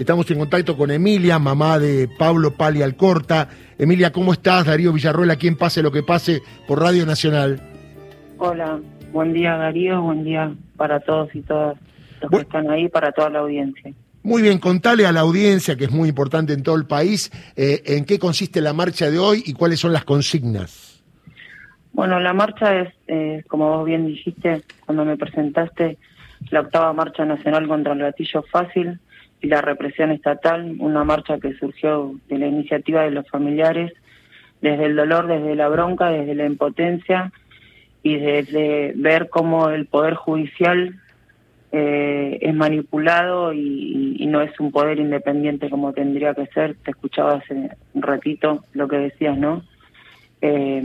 Estamos en contacto con Emilia, mamá de Pablo Pali Alcorta. Emilia, ¿cómo estás? Darío Villarroel, aquí en Pase lo que pase por Radio Nacional. Hola, buen día Darío, buen día para todos y todas los que están ahí, para toda la audiencia. Muy bien, contale a la audiencia, que es muy importante en todo el país, eh, en qué consiste la marcha de hoy y cuáles son las consignas. Bueno, la marcha es, eh, como vos bien dijiste cuando me presentaste, la octava marcha nacional contra el gatillo fácil y la represión estatal, una marcha que surgió de la iniciativa de los familiares, desde el dolor, desde la bronca, desde la impotencia y desde ver cómo el poder judicial eh, es manipulado y, no es un poder independiente como tendría que ser. Te escuchaba hace un ratito lo que decías, ¿no? Eh,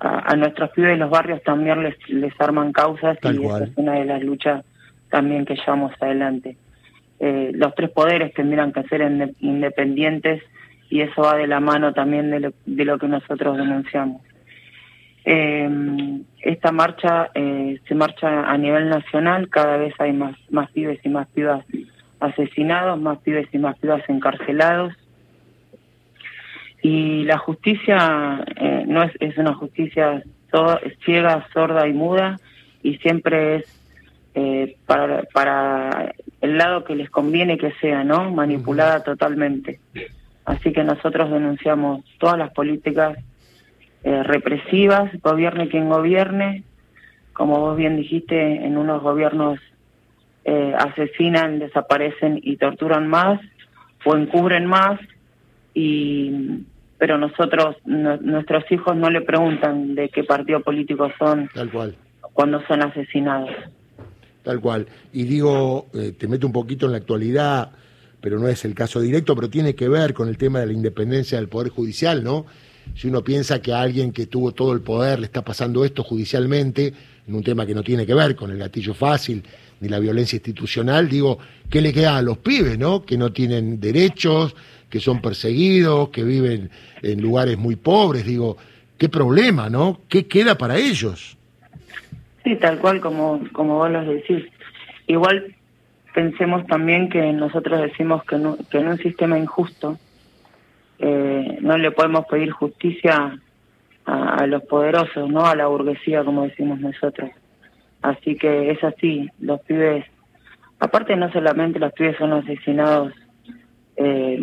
a, nuestros pibes de los barrios también les, les arman causas y esa es una de las luchas también que llevamos adelante. Eh, los tres poderes tendrían que ser independientes y eso va de la mano también de lo, que nosotros denunciamos. Eh, esta marcha eh, se marcha a nivel nacional, cada vez hay más, más pibes y más pibas asesinados, más pibes y más pibas encarcelados. Y la justicia no es, es una justicia ciega, sorda y muda, y siempre es eh, para, para el lado que les conviene que sea, ¿no? Manipulada totalmente. Así que nosotros denunciamos todas las políticas eh, represivas, gobierne quien gobierne. Como vos bien dijiste, en unos gobiernos eh, asesinan, desaparecen y torturan más o encubren más. Y pero nosotros, nuestros hijos no le preguntan de qué partido político son Tal cual. cuando son asesinados. Tal cual. Y digo, eh, te meto un poquito en la actualidad, pero no es el caso directo, pero tiene que ver con el tema de la independencia del Poder Judicial, ¿no? Si uno piensa que a alguien que tuvo todo el poder le está pasando esto judicialmente, en un tema que no tiene que ver con el gatillo fácil ni la violencia institucional, digo, ¿qué le queda a los pibes, no? Que no tienen derechos, que son perseguidos, que viven en lugares muy pobres, digo, qué problema, ¿no? ¿Qué queda para ellos? Sí, tal cual como, como vos lo decís. Igual pensemos también que nosotros decimos que, que en un sistema injusto eh, no le podemos pedir justicia a, los poderosos, no a la burguesía como decimos nosotros. Así que es así, los pibes, aparte no solamente los pibes son asesinados eh,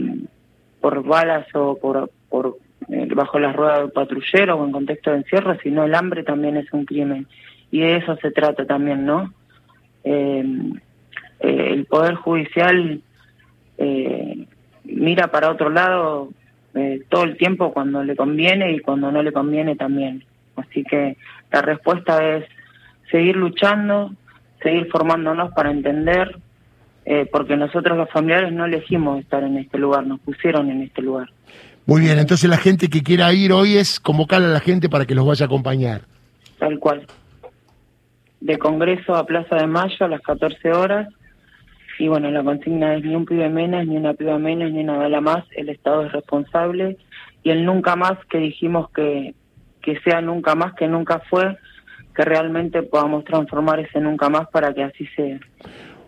por balas o por, por eh, bajo las ruedas del patrullero o en contexto de encierro, sino el hambre también es un crimen y de eso se trata también, ¿no? Eh, eh, el Poder Judicial eh, mira para otro lado todo el tiempo cuando le conviene y cuando no le conviene también. Así que la respuesta es seguir luchando, seguir formándonos para entender, porque nosotros los familiares no elegimos estar en este lugar, nos pusieron en este lugar. Muy bien, entonces la gente que quiera ir hoy es convocar a la gente para que los vaya a acompañar. Tal cual de Congreso a Plaza de Mayo a las 14 horas. Y bueno, la consigna es ni un pibe menos, ni una piba menos, ni una bala más. El Estado es responsable. Y el nunca más que dijimos que, que sea nunca más, que nunca fue, que realmente podamos transformar ese nunca más para que así sea.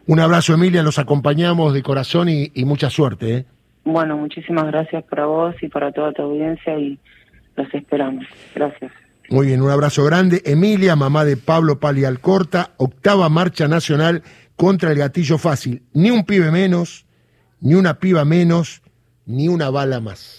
Un abrazo, Emilia. Los acompañamos de corazón y, y mucha suerte. ¿eh? Bueno, muchísimas gracias para vos y para toda tu audiencia y los esperamos. Gracias. Muy bien, un abrazo grande. Emilia, mamá de Pablo Pali Alcorta, octava marcha nacional contra el gatillo fácil. Ni un pibe menos, ni una piba menos, ni una bala más.